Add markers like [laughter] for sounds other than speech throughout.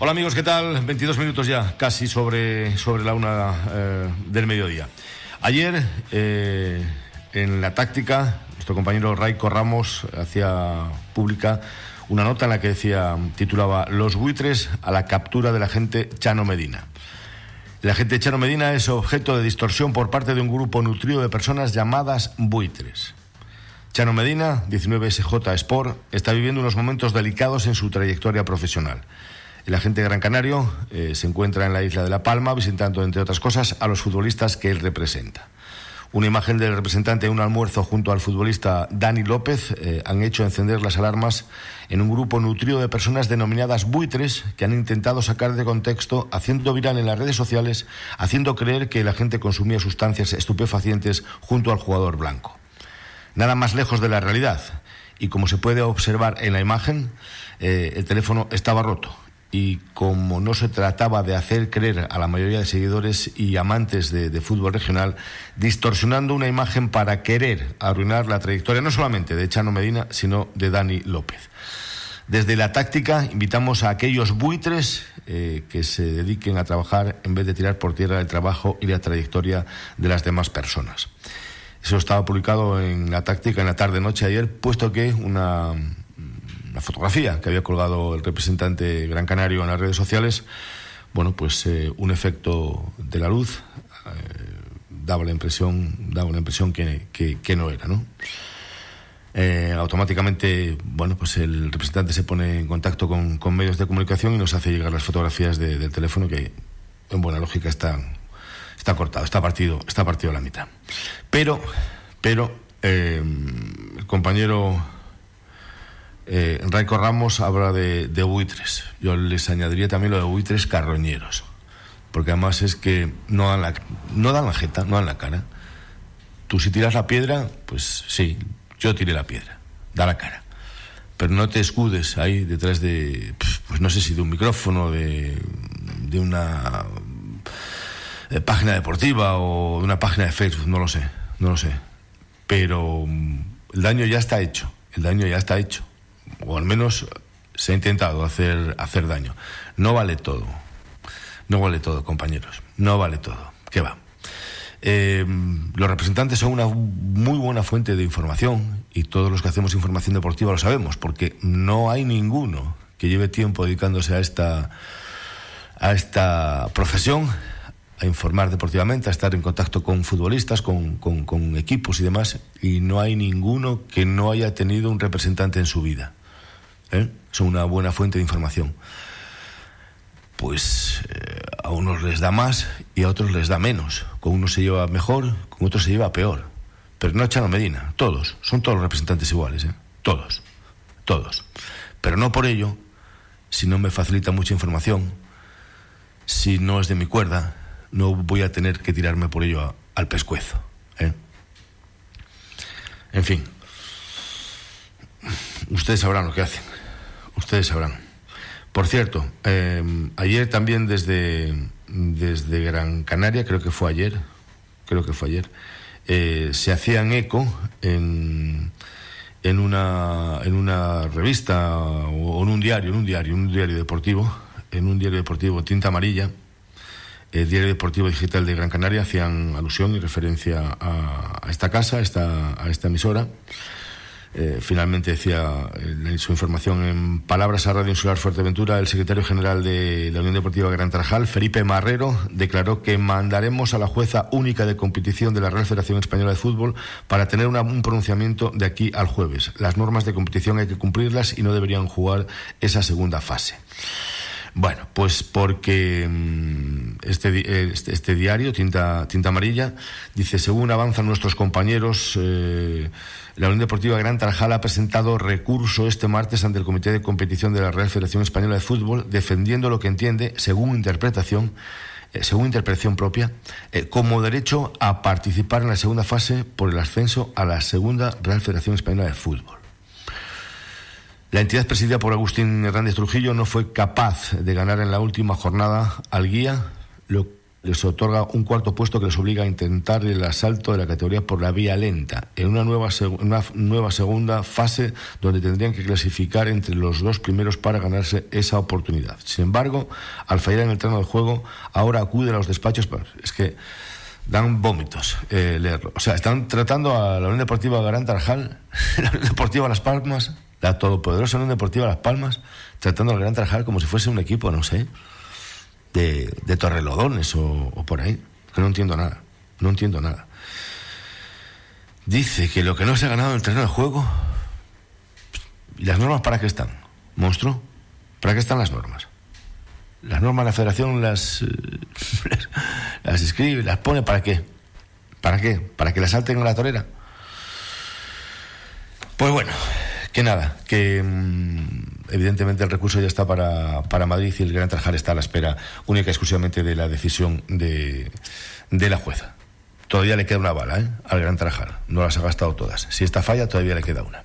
Hola amigos, ¿qué tal? 22 minutos ya, casi sobre, sobre la una eh, del mediodía. Ayer, eh, en la táctica, nuestro compañero Raico Ramos hacía pública una nota en la que decía, titulaba Los buitres a la captura del agente Chano Medina. El agente Chano Medina es objeto de distorsión por parte de un grupo nutrido de personas llamadas buitres. Chano Medina, 19SJ Sport, está viviendo unos momentos delicados en su trayectoria profesional. El agente Gran Canario eh, se encuentra en la isla de La Palma visitando, entre otras cosas, a los futbolistas que él representa. Una imagen del representante de un almuerzo junto al futbolista Dani López eh, han hecho encender las alarmas en un grupo nutrido de personas denominadas buitres que han intentado sacar de contexto, haciendo viral en las redes sociales, haciendo creer que el agente consumía sustancias estupefacientes junto al jugador blanco. Nada más lejos de la realidad. Y como se puede observar en la imagen, eh, el teléfono estaba roto y como no se trataba de hacer creer a la mayoría de seguidores y amantes de, fútbol regional, distorsionando una imagen para querer arruinar la trayectoria no solamente de Chano Medina, sino de Dani López. Desde la táctica invitamos a aquellos buitres eh, que se dediquen a trabajar en vez de tirar por tierra el trabajo y la trayectoria de las demás personas. Eso estaba publicado en la táctica en la tarde-noche ayer, puesto que una la fotografía que había colgado el representante Gran Canario en las redes sociales, bueno, pues eh, un efecto de la luz eh, daba la impresión, daba la impresión que, que, no era, ¿no? Eh, automáticamente, bueno, pues el representante se pone en contacto con, con, medios de comunicación y nos hace llegar las fotografías del teléfono que, en buena lógica, está, está cortado, está partido, está partido a la mitad. Pero, pero, el compañero eh, Raico Ramos habla de, buitres. Yo les añadiría también lo de buitres carroñeros. Porque además es que no dan la, no dan la jeta, no dan la cara. Tú si tiras la piedra, pues sí, yo tiré la piedra, da la cara. Pero no te escudes ahí detrás de, pues no sé si de un micrófono, de, de una eh, página deportiva o de una página de Facebook, no lo sé, no lo sé. Pero mm, el daño ya está hecho, el daño ya está hecho o al menos se ha intentado hacer, hacer daño. No vale todo. No vale todo, compañeros. No vale todo. ¿Qué va? Eh, los representantes son una muy buena fuente de información y todos los que hacemos información deportiva lo sabemos, porque no hay ninguno que lleve tiempo dedicándose a esta, a esta profesión, a informar deportivamente, a estar en contacto con futbolistas, con, con equipos y demás, y no hay ninguno que no haya tenido un representante en su vida. ¿Eh? son una buena fuente de información. Pues eh, a unos les da más y a otros les da menos. Con unos se lleva mejor, con otros se lleva peor. Pero no Chano Medina, todos, son todos los representantes iguales, ¿eh? todos, todos. Pero no por ello, si no me facilita mucha información, si no es de mi cuerda, no voy a tener que tirarme por ello al pescuezo. En fin, ustedes sabrán lo que hacen ustedes sabrán. Por cierto, eh, ayer también desde, desde Gran Canaria, creo que fue ayer, creo que fue ayer, eh, se hacían eco en, en, una, en una revista o en un diario, en un diario, un diario deportivo, en un diario deportivo Tinta Amarilla, el diario deportivo digital de Gran Canaria, hacían alusión y referencia a, esta casa, a esta, a esta emisora. Eh, finalmente decía en eh, su información en palabras a Radio Insular Fuerteventura, el secretario general de la Unión Deportiva Gran Tarajal, Felipe Marrero, declaró que mandaremos a la jueza única de competición de la Real Federación Española de Fútbol para tener un pronunciamiento de aquí al jueves. Las normas de competición hay que cumplirlas y no deberían jugar esa segunda fase. Bueno, pues porque mm, este, este, este, diario, Tinta, Tinta Amarilla, dice, según avanzan nuestros compañeros, eh, la Unión Deportiva Gran Tarajal ha presentado recurso este martes ante el Comité de Competición de la Real Federación Española de Fútbol, defendiendo lo que entiende, según interpretación, eh, según interpretación propia, eh, como derecho a participar en la segunda fase por el ascenso a la segunda Real Federación Española de Fútbol. La entidad presidida por Agustín Hernández Trujillo no fue capaz de ganar en la última jornada al guía, lo les otorga un cuarto puesto que les obliga a intentar el asalto de la categoría por la vía lenta, en una nueva, segunda fase donde tendrían que clasificar entre los dos primeros para ganarse esa oportunidad. Sin embargo, al fallar en el terreno del juego, ahora acuden a los despachos. Es que dan vómitos eh, leerlo. O sea, están tratando a la Unión Deportiva Garán Tarjal, [laughs] la Unión Deportiva Las Palmas, la todopoderosa Unión Deportiva Las Palmas, tratando al Gran Tarjal como si fuese un equipo, no sé, de, de Torrelodones o, por ahí. Que no entiendo nada. No entiendo nada. Dice que lo que no se ha ganado en el terreno de juego. ¿Y las normas para qué están? ¿Monstruo? ¿Para qué están las normas? Las normas la federación las, [laughs] las escribe, las pone para qué? ¿Para qué? ¿Para que las salten en la torera? Pues bueno, que nada, que mm, evidentemente el recurso ya está para, para, Madrid y el Gran Trajal está a la espera única y exclusivamente de la decisión de, de la jueza. Todavía le queda una bala ¿eh? al Gran Trajal, no las ha gastado todas. Si esta falla, todavía le queda una.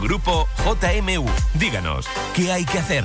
Grupo JMU. Díganos, ¿qué hay que hacer?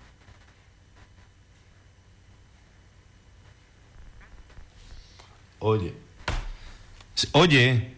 Oye. Oye.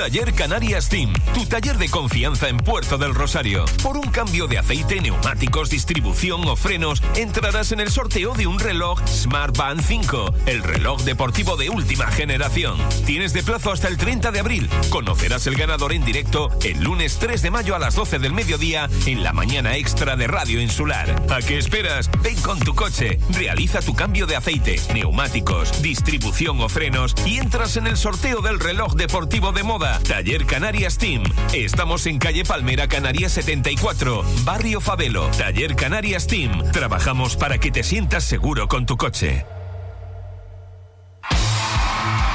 Taller Canarias Team, tu taller de confianza en Puerto del Rosario. Por un cambio de aceite, neumáticos, distribución o frenos, entrarás en el sorteo de un reloj Smart Band 5, el reloj deportivo de última generación. Tienes de plazo hasta el 30 de abril. Conocerás el ganador en directo el lunes 3 de mayo a las 12 del mediodía en la mañana extra de Radio Insular. ¿A qué esperas? Ven con tu coche, realiza tu cambio de aceite, neumáticos, distribución o frenos y entras en el sorteo del reloj deportivo de moda Taller Canarias Team. Estamos en calle Palmera Canarias 74, Barrio Fabelo. Taller Canarias Team. Trabajamos para que te sientas seguro con tu coche.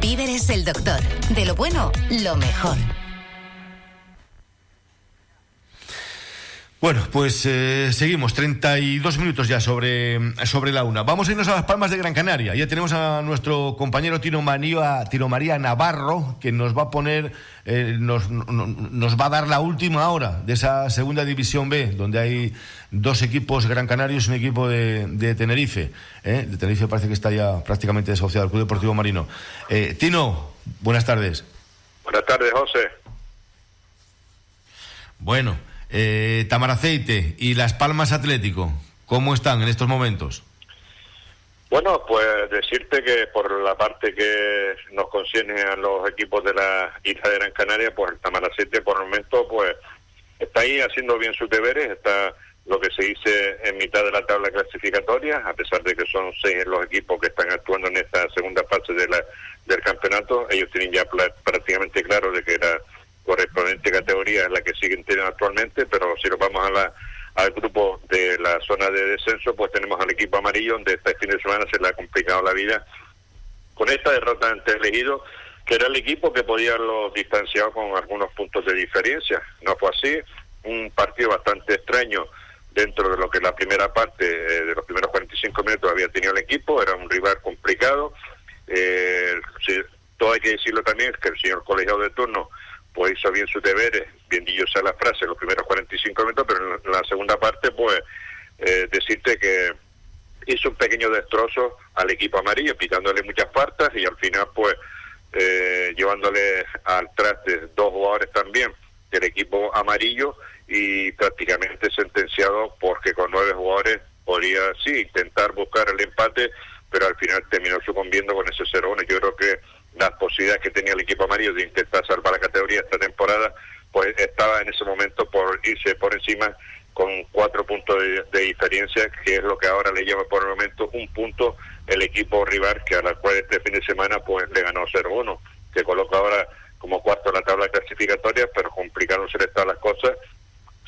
Víveres el doctor. De lo bueno, lo mejor. Bueno, pues eh, seguimos, 32 minutos ya sobre, sobre la una. Vamos a irnos a las Palmas de Gran Canaria. Ya tenemos a nuestro compañero Tino, María, Tino María Navarro, que nos va a poner, eh, nos, nos va a dar la última hora de esa segunda división B, donde hay dos equipos Gran Canarios y un equipo de, de Tenerife. ¿eh? De Tenerife parece que está ya prácticamente desasociado el Club Deportivo Marino. Tino, buenas tardes. Buenas tardes, José. Bueno eh, Tamaraceite y Las Palmas Atlético, ¿cómo están en estos momentos? Bueno, pues decirte que por la parte que nos concierne a los equipos de la isla de Gran Canaria, pues el Tamaraceite por el momento pues está ahí haciendo bien sus deberes, está lo que se dice en mitad de la tabla clasificatoria, a pesar de que son seis los equipos que están actuando en esta segunda fase de la, del campeonato, ellos tienen ya prácticamente claro de que era correspondiente categoría es la que siguen teniendo actualmente, pero si nos vamos a la, al grupo de la zona de descenso, pues tenemos al equipo amarillo, donde este fin de semana se le ha complicado la vida con esta derrota ante el elegido, que era el equipo que podía haberlo distanciado con algunos puntos de diferencia. No fue así, un partido bastante extraño dentro de lo que la primera parte eh, de los primeros 45 minutos había tenido el equipo, era un rival complicado. Eh, todo hay que decirlo también, que el señor colegiado de turno pues hizo bien sus deberes, bien dichosa la frase, los primeros 45 minutos, pero en la segunda parte, pues eh, decirte que hizo un pequeño destrozo al equipo amarillo, pitándole muchas partes y al final, pues, eh, llevándole al traste dos jugadores también del equipo amarillo y prácticamente sentenciado porque con nueve jugadores podía, sí, intentar buscar el empate, pero al final terminó sucumbiendo con ese 0-1. Yo creo que las posibilidades que tenía el equipo amarillo de intentar salvar la categoría esta temporada, pues estaba en ese momento por irse por encima con cuatro puntos de, diferencia, que es lo que ahora le lleva por el momento un punto el equipo rival, que a la cual este fin de semana pues le ganó 0-1, que coloca ahora como cuarto en la tabla clasificatoria, pero complicándose todas las cosas.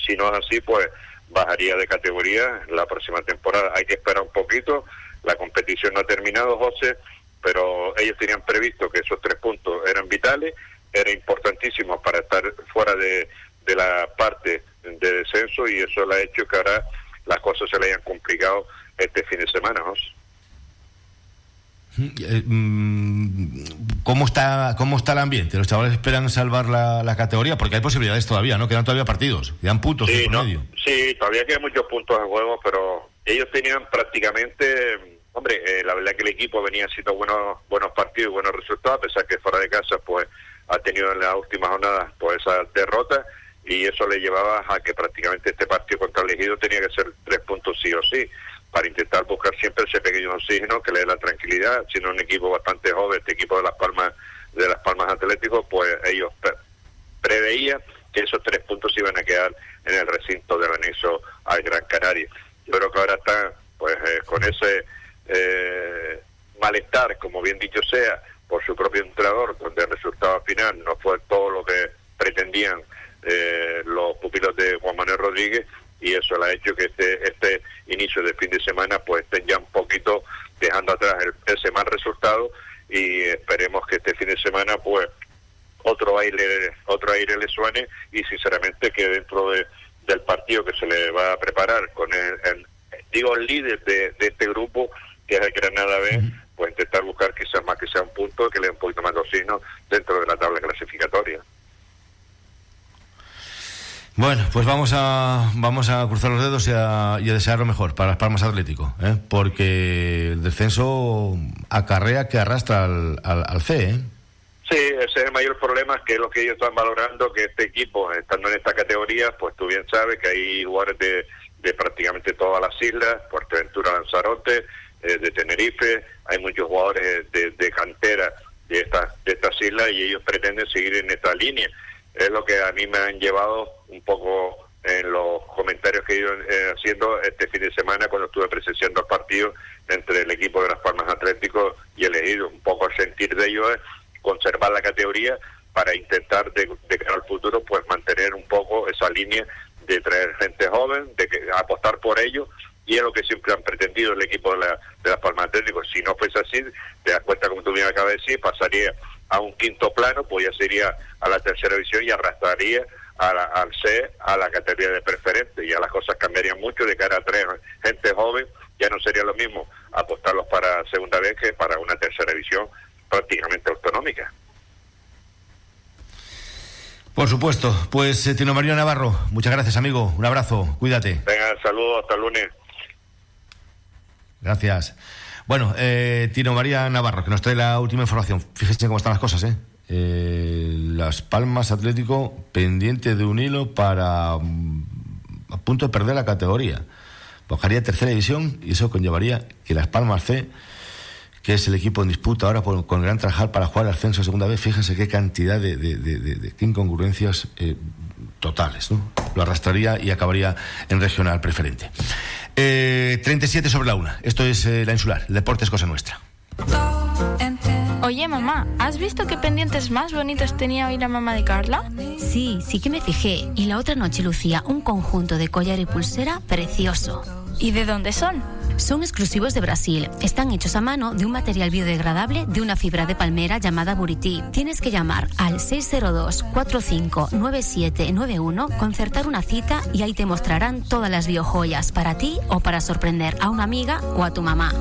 Si no es así, pues bajaría de categoría la próxima temporada. Hay que esperar un poquito, la competición no ha terminado, José, pero ellos tenían previsto que esos tres puntos eran vitales, era importantísimo para estar fuera de, la parte de descenso y eso le ha hecho que ahora las cosas se le hayan complicado este fin de semana. ¿no? Eh, mm, ¿Cómo está, ¿Cómo está el ambiente? ¿Los chavales esperan salvar la, categoría? Porque hay posibilidades todavía, ¿no? Quedan todavía partidos, quedan puntos sí, medio. Sí, todavía quedan muchos puntos en juego, pero ellos tenían prácticamente Hombre, eh, la verdad que el equipo venía haciendo buenos buenos partidos y buenos resultados, a pesar que fuera de casa pues ha tenido en la última jornada pues esa derrota y eso le llevaba a que prácticamente este partido contra el elegido tenía que ser tres puntos sí o sí para intentar buscar siempre ese pequeño oxígeno que le dé la tranquilidad, siendo un equipo bastante joven, este equipo de Las Palmas de Las Palmas Atléticos, pues ellos preveían que esos tres puntos iban a quedar en el recinto del anexo al Gran Canaria. Yo creo que ahora están pues eh, con ese eh, malestar, como bien dicho sea, por su propio entrenador, donde el resultado final no fue todo lo que pretendían eh, los pupilos de Juan Manuel Rodríguez y eso le ha hecho que este, este inicio de fin de semana pues estén ya un poquito dejando atrás ese mal resultado y esperemos que este fin de semana pues otro aire otro aire le suene y sinceramente que dentro de, del partido que se le va a preparar con el, digo el líder de, de este grupo que es el Granada B, pues intentar buscar quizás más que sea un punto que le dé un poquito más de oxígeno dentro de la tabla clasificatoria. Bueno, pues vamos a vamos a cruzar los dedos y a, desear lo mejor para las Palmas Atlético, ¿eh? porque el descenso acarrea que arrastra al, al, al CE. ¿eh? Sí, ese es el mayor problema, que es lo que ellos están valorando, que este equipo, estando en esta categoría, pues tú bien sabes que hay jugadores de, de prácticamente todas las islas, Fuerteventura, Lanzarote, eh, de Tenerife, hay muchos jugadores de, cantera de estas de estas islas y ellos pretenden seguir en esta línea. Es lo que a mí me han llevado un poco en los comentarios que he ido eh, haciendo este fin de semana cuando estuve presenciando el partido entre el equipo de las Palmas Atléticos y el Ejido. Un poco a sentir de ellos es conservar la categoría para intentar de, de cara al futuro pues mantener un poco esa línea de traer gente joven, de que, apostar por ellos y es lo que siempre han pretendido el equipo de, la, de las Palmas Atléticos. Si no fuese así, te das cuenta, como tú bien acabas de decir, pasaría a un quinto plano, pues ya sería a la tercera división y arrastraría al C a la categoría de preferente. Ya las cosas cambiarían mucho de cara a tres gente joven. Ya no sería lo mismo apostarlos para segunda vez que para una tercera división prácticamente autonómica. Por supuesto. Pues eh, Tino María Navarro, muchas gracias, amigo. Un abrazo, cuídate. Venga, saludos, hasta el lunes. Gracias. Bueno, eh, Tino María Navarro, que nos trae la última información. Fíjense cómo están las cosas, ¿eh? eh las Palmas Atlético pendiente de un hilo para mm, a punto de perder la categoría. Bajaría tercera división y eso conllevaría que Las Palmas C que es el equipo en disputa ahora con el Gran Trajal para jugar al ascenso segunda vez, fíjense qué cantidad de, de, incongruencias eh, totales. ¿no? Lo arrastraría y acabaría en regional preferente. 37 eh, sobre la una. Esto es eh, la insular. El deporte es cosa nuestra. Oye, mamá, ¿has visto qué pendientes más bonitos tenía hoy la mamá de Carla? Sí, sí que me fijé. Y la otra noche lucía un conjunto de collar y pulsera precioso. ¿Y de dónde son? Son exclusivos de Brasil. Están hechos a mano de un material biodegradable de una fibra de palmera llamada Buriti. Tienes que llamar al 602-459791, concertar una cita y ahí te mostrarán todas las biojoyas para ti o para sorprender a una amiga o a tu mamá.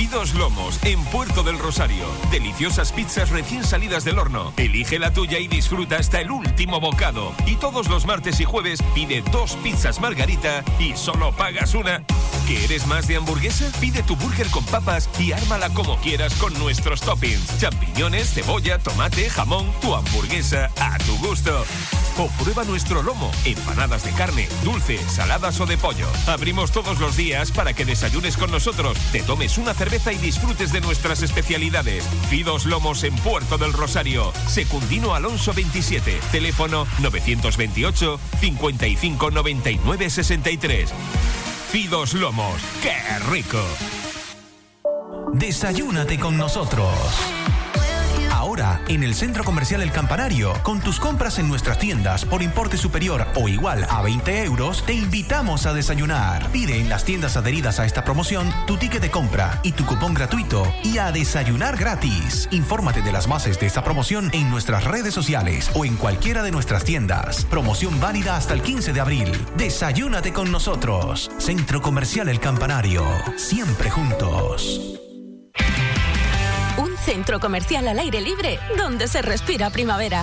Fidos Lomos, en Puerto del Rosario. Deliciosas pizzas recién salidas del horno. Elige la tuya y disfruta hasta el último bocado. Y todos los martes y jueves pide dos pizzas margarita y solo pagas una. ¿Quieres más de hamburguesa? Pide tu burger con papas y ármala como quieras con nuestros toppings. Champiñones, cebolla, tomate, jamón, tu hamburguesa a tu gusto. O prueba nuestro lomo, empanadas de carne, dulce, saladas o de pollo. Abrimos todos los días para que desayunes con nosotros, te tomes una cerveza y disfrutes de nuestras especialidades. Fidos Lomos en Puerto del Rosario. Secundino Alonso 27. Teléfono 928 55 99 63. Fidos Lomos. ¡Qué rico! Desayúnate con nosotros. En el Centro Comercial El Campanario, con tus compras en nuestras tiendas por importe superior o igual a 20 euros, te invitamos a desayunar. Pide en las tiendas adheridas a esta promoción tu ticket de compra y tu cupón gratuito y a desayunar gratis. Infórmate de las bases de esta promoción en nuestras redes sociales o en cualquiera de nuestras tiendas. Promoción válida hasta el 15 de abril. Desayúnate con nosotros. Centro Comercial El Campanario. Siempre juntos centro comercial al aire libre donde se respira primavera.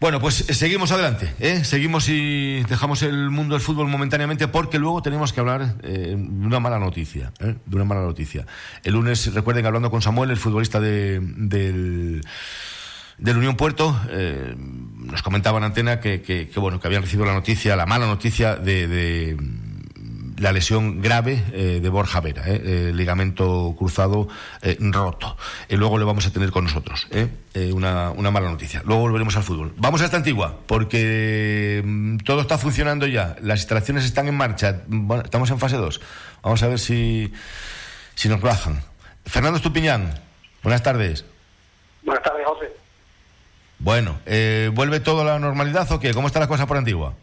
Bueno, pues seguimos adelante, ¿eh? seguimos y dejamos el mundo del fútbol momentáneamente porque luego tenemos que hablar eh, de una mala noticia, ¿eh? de una mala noticia. El lunes, recuerden, hablando con Samuel, el futbolista de, del, del Unión Puerto, eh, nos comentaba en antena que, que, bueno, que habían recibido la noticia, la mala noticia de la lesión grave eh, de Borja Vera, eh, ligamento cruzado eh, roto. Y luego le vamos a tener con nosotros. Una, una, mala noticia. Luego volveremos al fútbol. Vamos a esta antigua, porque mm, todo está funcionando ya. Las instalaciones están en marcha. Bueno, estamos en fase 2. Vamos a ver si, si nos bajan. Fernando Estupiñán, buenas tardes. Buenas tardes, José. Bueno, ¿vuelve todo a la normalidad o qué? ¿Cómo está la cosa por Antigua?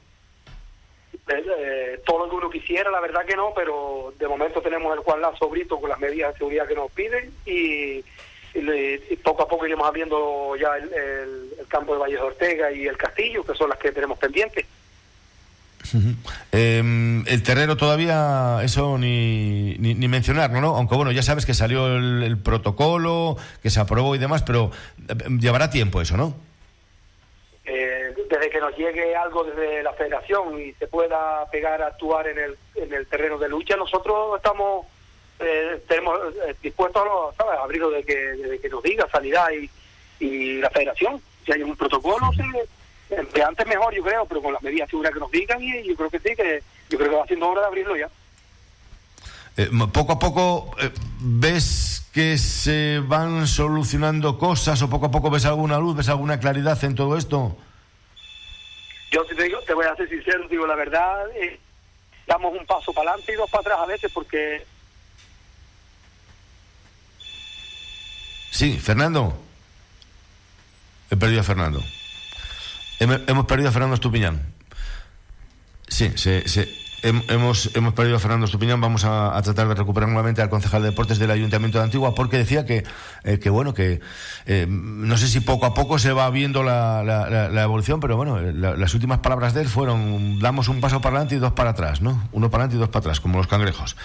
Todo lo que uno quisiera, la verdad que no, pero de momento tenemos el Juan Lazo Brito con las medidas de seguridad que nos piden y, poco a poco iremos abriendo ya el, campo de Valle de Ortega y el Castillo, que son las que tenemos pendientes. Em, el terreno todavía, eso ni, ni, mencionarlo, ¿no? Aunque bueno, ya sabes que salió el, protocolo, que se aprobó y demás, pero em, llevará tiempo eso, ¿no? Desde que nos llegue algo desde la federación y se pueda pegar a actuar en el, en el terreno de lucha, nosotros estamos eh, tenemos eh, dispuestos a, ¿sabes? abrirlo de que, de que nos diga sanidad y, y la federación. Si hay un protocolo, sí, antes mejor, yo creo, pero con las medidas seguras que nos digan y yo creo que sí, que yo creo que va siendo hora de abrirlo ya. Eh, poco a poco ves que se van solucionando cosas o poco a poco ves alguna luz, ves alguna claridad en todo esto. Yo te, digo, te voy a ser sincero, digo la verdad, eh, damos un paso para adelante y dos para atrás a veces porque... Sí, Fernando. He perdido a Fernando. Hemos perdido a Fernando Estupiñán. Sí, se, se, hemos, hemos perdido a Fernando Estupiñán. Vamos a, tratar de recuperar nuevamente al concejal de deportes del Ayuntamiento de Antigua porque decía que, eh, que bueno, que eh, no sé si poco a poco se va viendo la, la, evolución, pero bueno, las últimas palabras de él fueron damos un paso para adelante y dos para atrás, ¿no? Uno para adelante y dos para atrás, como los cangrejos.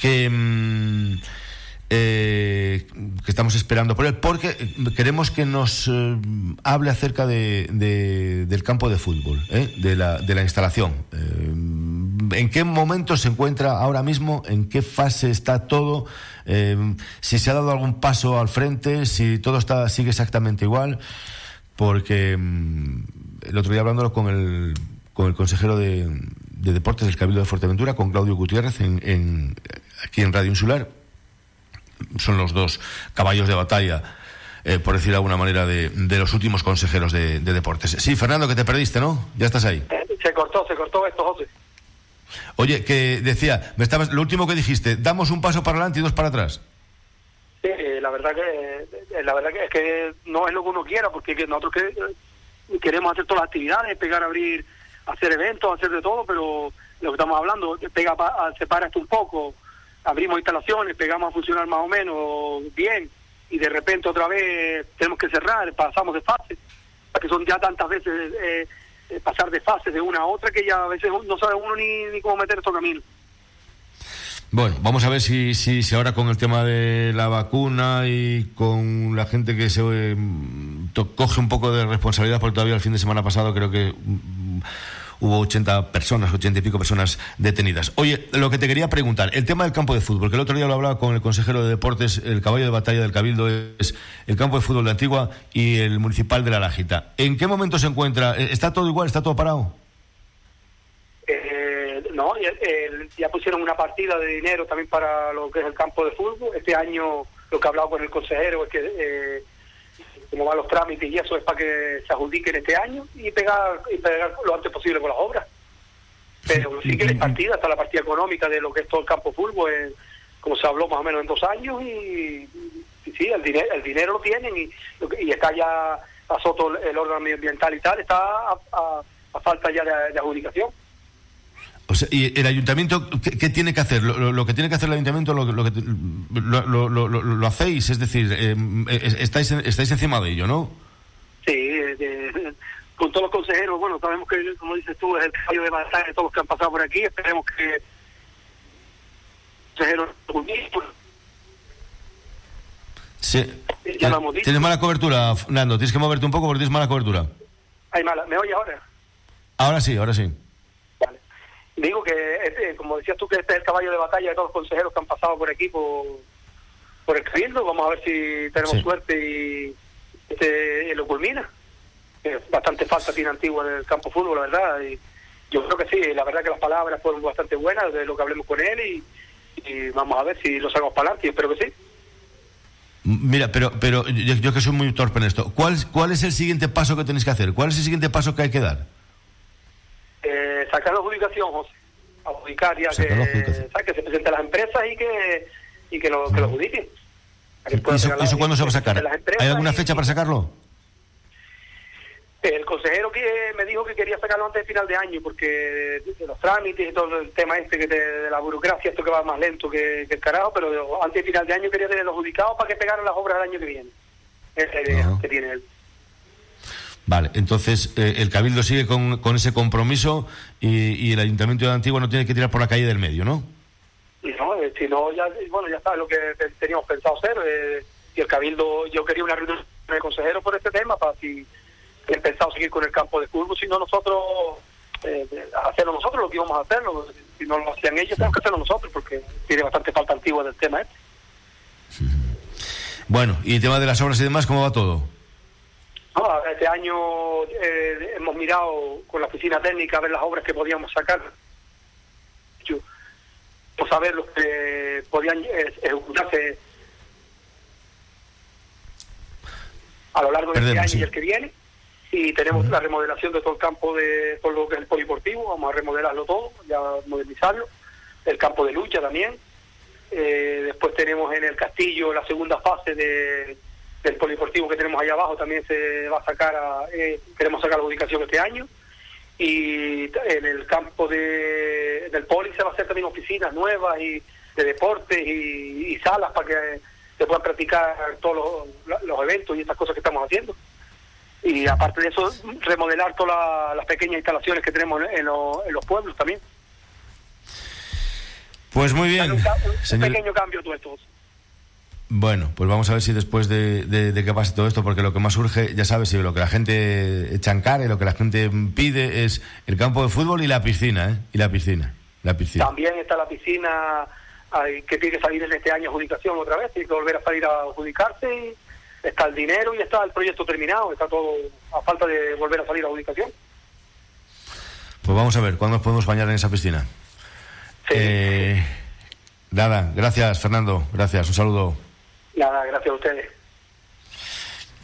Que. Mm, eh, que estamos esperando por él, porque queremos que nos eh, hable acerca de, del campo de fútbol, ¿eh? de, la, de la instalación. ¿En qué momento se encuentra ahora mismo? ¿En qué fase está todo? si se ha dado algún paso al frente, si todo está sigue exactamente igual, porque mm, el otro día hablándolo con el, con el consejero de, Deportes del Cabildo de Fuerteventura, con Claudio Gutiérrez, en, aquí en Radio Insular, son los dos caballos de batalla, eh, por decir de alguna manera, de, los últimos consejeros de, deportes. Sí, Fernando, que te perdiste, ¿no? Ya estás ahí. Eh, se cortó, se cortó esto, José. Oye, que decía, lo último que dijiste, damos un paso para adelante y dos para atrás. Sí, la verdad que la verdad que es que no es lo que uno quiera, porque nosotros que, queremos hacer todas las actividades, pegar, abrir, hacer eventos, hacer de todo, pero lo que estamos hablando, pega, separa esto un poco, abrimos instalaciones, pegamos a funcionar más o menos bien y de repente otra vez tenemos que cerrar, pasamos de fase, que son ya tantas veces eh, eh, pasar de fase de una a otra que ya a veces no sabe uno ni, ni cómo meter estos caminos. Bueno, vamos a ver si, si, si, ahora con el tema de la vacuna y con la gente que se eh, coge un poco de responsabilidad, porque todavía el fin de semana pasado creo que mm, hubo 80 personas, 80 y pico personas detenidas. Oye, lo que te quería preguntar, el tema del campo de fútbol, que el otro día lo hablaba con el consejero de deportes, el caballo de batalla del Cabildo es el campo de fútbol de Antigua y el municipal de La Lajita. ¿En qué momento se encuentra? Eh, ¿Está todo igual? ¿Está todo parado? Eh, no, ya pusieron una partida de dinero también para lo que es el campo de fútbol. Este año lo que he hablado con el consejero es que eh, como van los trámites y eso es para que se adjudiquen este año y pegar, y pegar lo antes posible con las obras. Pero sí que la partida, está la partida económica de lo que es todo el campo fútbol, como se habló más o menos en dos años, y, sí, el dinero, el dinero lo tienen y, y está ya, pasó todo el órgano medioambiental y tal, está a, falta ya de adjudicación. O sea, ¿y el ayuntamiento qué, tiene que hacer? Lo, que tiene que hacer el ayuntamiento lo, lo, lo, lo hacéis, es decir, eh, estáis, estáis encima de ello, ¿no? Sí, [laughs] con todos los consejeros, bueno, sabemos que, como dices tú, es el caballo de batalla de todos los que han pasado por aquí, esperemos que consejeros Sí. Tienes mala cobertura, Nando, tienes que moverte un poco porque tienes mala cobertura. Hay mala, ¿me oyes ahora? Ahora sí, ahora sí. Digo que, este, como decías tú, que este es el caballo de batalla de todos los consejeros que han pasado por aquí, por, por el Cabildo. Vamos a ver si tenemos suerte y este, lo culmina. bastante falta tiene Antigua en el campo fútbol, la verdad. Y yo creo que sí, la verdad que las palabras fueron bastante buenas de lo que hablemos con él y, vamos a ver si lo sacamos para adelante. Espero que sí. Mira, pero pero yo, que soy muy torpe en esto. ¿Cuál, ¿Cuál es el siguiente paso que tenéis que hacer? ¿Cuál es el siguiente paso que hay que dar? Eh, sacar la adjudicación, José. Adjudicar ya que, que se presenten las empresas y que, y que lo, que lo adjudiquen. ¿Y eso, cuándo se va a sacar? ¿Hay alguna fecha para sacarlo? El consejero que me dijo que quería sacarlo antes de final de año, porque los trámites y todo el tema este que de la burocracia, esto que va más lento que, el carajo, pero antes de final de año quería tenerlo adjudicado para que pegaran las obras del año que viene. Esa idea que tiene él. Vale, entonces eh, el Cabildo sigue con, con ese compromiso y, el Ayuntamiento de Antigua no tiene que tirar por la calle del medio, ¿no? No, eh, si no, ya, bueno, ya está lo que teníamos pensado hacer. Eh, y el Cabildo, yo quería una reunión con el consejero por este tema, para si he pensado seguir con el campo de fútbol, si no nosotros, hacerlo nosotros lo que íbamos a hacerlo. Si no lo hacían ellos, tenemos que hacerlo nosotros, porque tiene bastante falta antigua del tema este. Bueno, y el tema de las obras y demás, ¿cómo va todo? Este año eh, hemos mirado con la oficina técnica a ver las obras que podíamos sacar. por saber los que podían eh, ejecutarse a lo largo de este año y el que viene. Y tenemos la remodelación de todo el campo de todo lo que es el poliportivo, vamos a remodelarlo todo, ya modernizarlo. El campo de lucha también. Eh, después tenemos en el castillo la segunda fase de, del poliportivo que tenemos ahí abajo, también se va a sacar, a, eh, queremos sacar la ubicación este año. Y en el campo de, del poli se va a hacer también oficinas nuevas y de deportes y salas para que se puedan practicar todos los, eventos y estas cosas que estamos haciendo. Y aparte de eso, remodelar todas las pequeñas instalaciones que tenemos en, los pueblos también. Pues muy bien. Un, pequeño cambio todo esto. Bueno, pues vamos a ver si después de, de, que pase todo esto, porque lo que más urge, ya sabes, y lo que la gente echa en cara y lo que la gente pide es el campo de fútbol y la piscina, ¿eh? Y la piscina, la piscina. También está la piscina que tiene que salir en este año adjudicación otra vez, tiene que volver a salir a adjudicarse, está el dinero y está el proyecto terminado, está todo a falta de volver a salir a adjudicación. Pues vamos a ver, ¿cuándo nos podemos bañar en esa piscina? Eh, nada, gracias Fernando, gracias, un saludo. Nada, gracias a ustedes.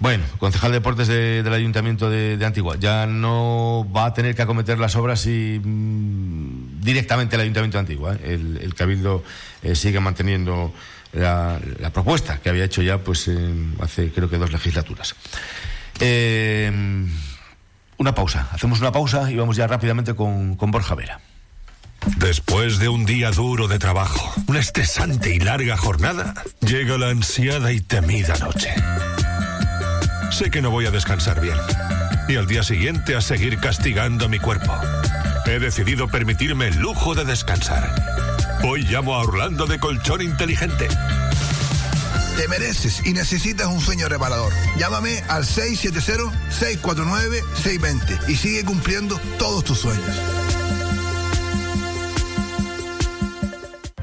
Bueno, concejal de deportes del Ayuntamiento de, Antigua, ya no va a tener que acometer las obras y mm, directamente el Ayuntamiento de Antigua. ¿eh? El, Cabildo eh, sigue manteniendo la, propuesta que había hecho ya pues hace creo que dos legislaturas. Eh, una pausa, hacemos una pausa y vamos ya rápidamente con Borja Vera. Después de un día duro de trabajo, una estresante y larga jornada, llega la ansiada y temida noche. Sé que no voy a descansar bien. Y al día siguiente a seguir castigando mi cuerpo. He decidido permitirme el lujo de descansar. Hoy llamo a Orlando de Colchón Inteligente. Te mereces y necesitas un sueño reparador. Llámame al 670-649-620 y sigue cumpliendo todos tus sueños.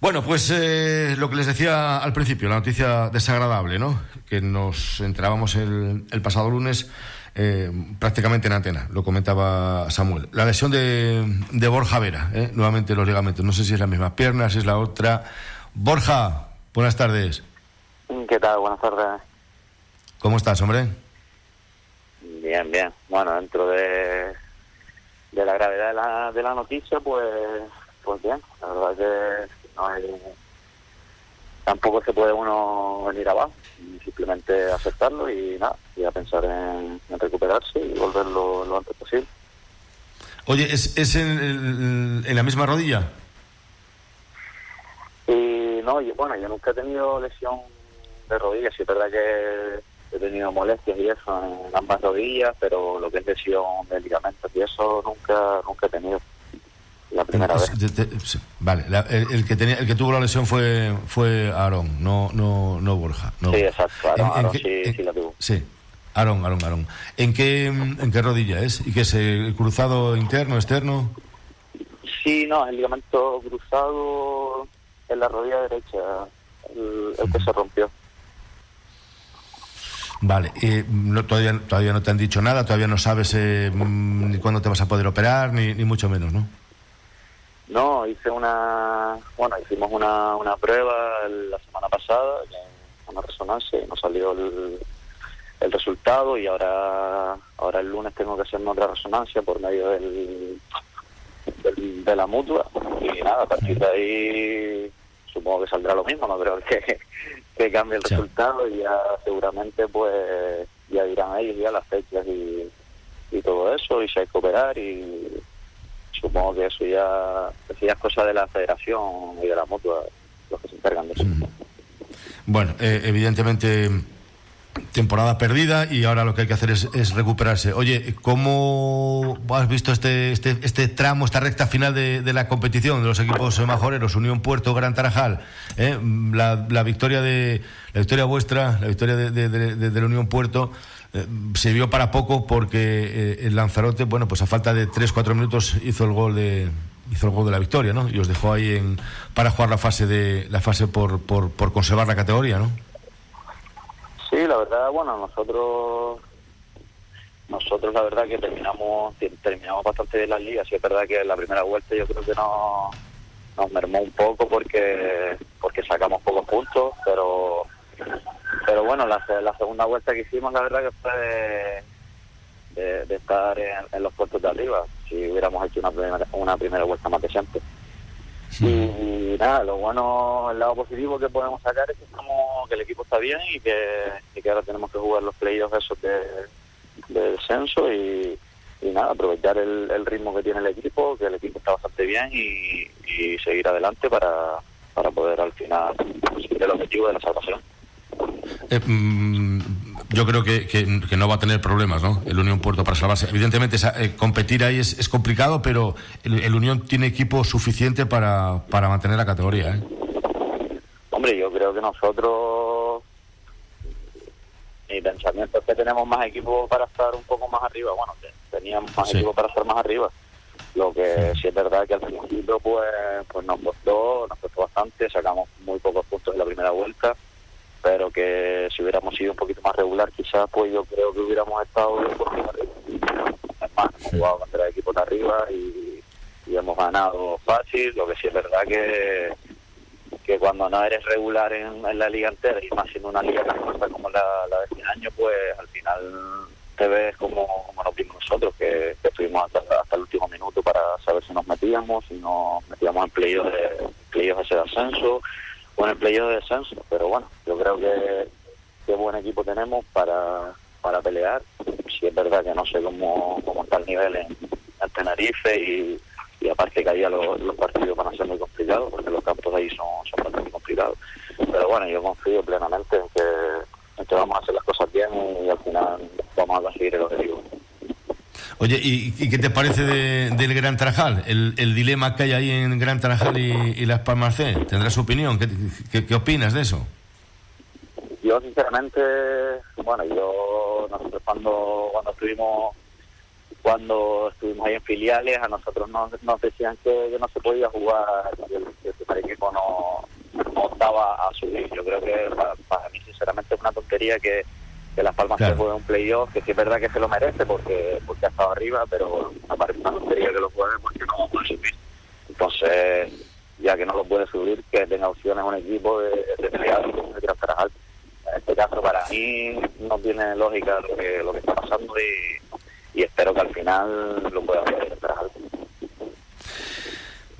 Bueno, pues eh, lo que les decía al principio, la noticia desagradable, ¿no? Que nos enterábamos el, pasado lunes eh, prácticamente en antena, lo comentaba Samuel. La lesión de, de Borja Vera, ¿eh? nuevamente los ligamentos. No sé si es la misma pierna, si es la otra. Borja, buenas tardes. ¿Qué tal? Buenas tardes. ¿Cómo estás, hombre? Bien, bien. Bueno, dentro de, de la gravedad de la, de la noticia, pues, pues bien. La verdad que tampoco se puede uno venir abajo, simplemente aceptarlo y nada, y a pensar en, recuperarse y volverlo lo antes posible. Oye, ¿es, es en, la misma rodilla? Y no, bueno, yo nunca he tenido lesión de rodillas, sí es verdad que he tenido molestias y eso en ambas rodillas, pero lo que es lesión de ligamentos y eso nunca, nunca he tenido la primera vez. vale, el, que tenía, el que tuvo la lesión fue fue Aarón, no no no Borja. No. Sí, exacto. Aarón, sí, sí la tuvo. Sí. Aarón, Aarón, Aarón. ¿En qué, ¿En qué rodilla es? ¿Y qué es el cruzado interno, externo? Sí, no, el ligamento cruzado en la rodilla derecha, el, que se rompió. Vale, eh, todavía, todavía no te han dicho nada, todavía no sabes eh, ni cuándo te vas a poder operar, ni, ni mucho menos, ¿no? No, hice una, bueno, hicimos una, una prueba la semana pasada, una resonancia, y nos salió el, el resultado y ahora ahora el lunes tengo que hacerme otra resonancia por medio del, de la mutua. Y nada, a partir de ahí supongo que saldrá lo mismo, no creo que, que cambie el resultado y ya seguramente pues ya dirán ellos ya las fechas y, y todo eso y si hay que operar y supongo que eso ya, eso ya es cosa de la federación y de la mutua los que se encargan de eso. Bueno, eh, evidentemente temporada perdida y ahora lo que hay que hacer es, recuperarse. Oye, ¿cómo has visto este, este, este tramo, esta recta final de, la competición de los equipos majoreros, Unión Puerto, Gran Tarajal? ¿eh? La, victoria de la victoria vuestra, la victoria de, la Unión Puerto. Eh, se vio para poco porque eh, el Lanzarote, bueno, pues a falta de 3-4 minutos hizo el gol de hizo el gol de la victoria, ¿no? Y os dejó ahí en, para jugar la fase de la fase por, por, por conservar la categoría, ¿no? Sí, la verdad, bueno, nosotros nosotros la verdad que terminamos terminamos bastante bien las ligas y es verdad que en la primera vuelta yo creo que no, nos mermó un poco porque porque sacamos pocos puntos, pero pero bueno, la, la segunda vuelta que hicimos la verdad que fue de, estar en, los puestos de arriba, si hubiéramos hecho una primera, una primera vuelta más decente. Y, nada, lo bueno, el lado positivo que podemos sacar es que, estamos, que el equipo está bien y que, que ahora tenemos que jugar los playoffs esos de, de descenso y, nada, aprovechar el, ritmo que tiene el equipo, que el equipo está bastante bien y, seguir adelante para, para poder al final conseguir el objetivo de la salvación. Eh, mm, yo creo que, que, no va a tener problemas, ¿no? El Unión Puerto para salvarse. Evidentemente, eh, competir ahí es, es complicado, pero el, Unión tiene equipo suficiente para, para mantener la categoría, ¿eh? Hombre, yo creo que nosotros. Mi pensamiento es que tenemos más equipo para estar un poco más arriba. Bueno, teníamos más equipo para estar más arriba. Lo que sí. es verdad que al principio, pues, pues nos costó, nos costó bastante. Sacamos muy pocos puntos en la primera vuelta pero que si hubiéramos sido un poquito más regular quizás pues yo creo que hubiéramos estado. Es más, hemos jugado contra el equipo de arriba y, hemos ganado fácil, lo que sí es verdad que que cuando no eres regular en, la liga entera y más en una liga tan fuerte como la, de este año, pues al final te ves como, como nos vimos nosotros, que, estuvimos hasta, hasta, el último minuto para saber si nos metíamos, si nos metíamos en playoffs de, playoff ese ascenso, con el playoff de descenso, pero bueno, yo creo que qué buen equipo tenemos para, para pelear. Si es verdad que no sé cómo, cómo está el nivel en, Tenerife y, y aparte que ahí los, los, partidos van a ser muy complicados porque los campos ahí son, son bastante complicados. Pero bueno, yo confío plenamente en que, en que vamos a hacer las cosas bien y al final vamos a conseguir el objetivo. Oye, ¿y, qué te parece del Gran Tarajal? El, dilema que hay ahí en Gran Tarajal y, Las Palmas C. ¿Tendrás opinión? ¿Qué, opinas de eso? Yo, sinceramente, bueno, yo, nosotros cuando, cuando estuvimos cuando estuvimos ahí en filiales, a nosotros nos, decían que, no se podía jugar, que el, primer equipo no, no estaba a subir. Yo creo que para, para mí, sinceramente, es una tontería que que Las Palmas se juegue un playoff, que sí es verdad que se lo merece porque porque ha estado arriba, pero me parece una tontería que lo juegue porque no puede subir. Entonces, ya que no lo puede subir, que tenga opciones un equipo de, de pelear de Tarajal. En este caso, para mí, no tiene lógica lo que, lo que está pasando y, y espero que al final lo pueda hacer Tarajal.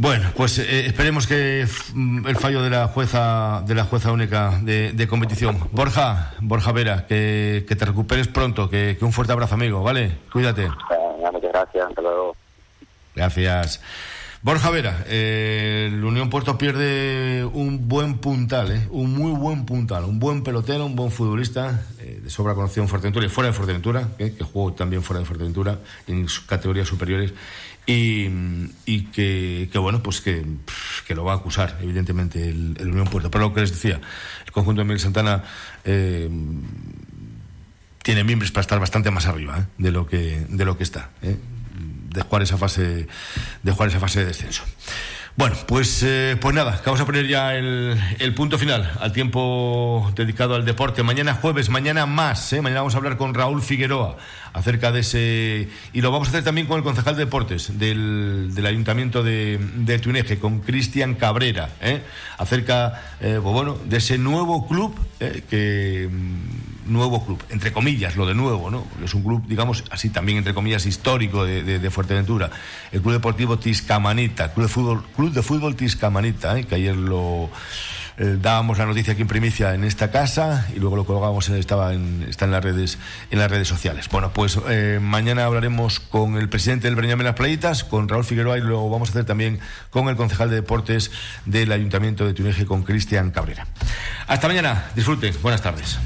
Bueno, pues eh, esperemos que mm, el fallo de la jueza de la jueza única de, competición. Borja, Borja Vera, que, te recuperes pronto, que, un fuerte abrazo, amigo, ¿vale? Cuídate. muchas gracias, hasta luego. Gracias. Borja Vera, eh, el Unión Puerto pierde un buen puntal, eh, un muy buen puntal, un buen pelotero, un buen futbolista, de sobra conocido en Fuerteventura y fuera de Fuerteventura, que jugó también fuera de Fuerteventura, en categorías superiores y, que, bueno, pues que, lo va a acusar, evidentemente, el, Unión Puerto. Pero lo que les decía, el conjunto de Miguel Santana eh, tiene miembros para estar bastante más arriba eh, de lo que de lo que está, eh, de jugar esa fase de jugar esa fase de descenso. Bueno, pues, eh, pues nada, vamos a poner ya el, el, punto final al tiempo dedicado al deporte. Mañana jueves, mañana más, ¿eh? mañana vamos a hablar con Raúl Figueroa acerca de ese... Y lo vamos a hacer también con el concejal de deportes del, del Ayuntamiento de, de Tuneje, con Cristian Cabrera, ¿eh? acerca, pues bueno, de ese nuevo club que mm, nuevo club, entre comillas, lo de nuevo, ¿no? Es un club, digamos, así también, entre comillas, histórico de, Fuerteventura. El Club Deportivo Tiscamanita, Club de Fútbol, club de fútbol Tiscamanita, ¿eh? que ayer lo eh, dábamos la noticia aquí en primicia en esta casa y luego lo colgamos, estaba en, está en las redes, en las redes sociales. Bueno, pues eh, mañana hablaremos con el presidente del Breñame Las Playitas, con Raúl Figueroa y lo vamos a hacer también con el concejal de deportes del Ayuntamiento de Tuneje, con Cristian Cabrera. Hasta mañana, disfruten, buenas tardes.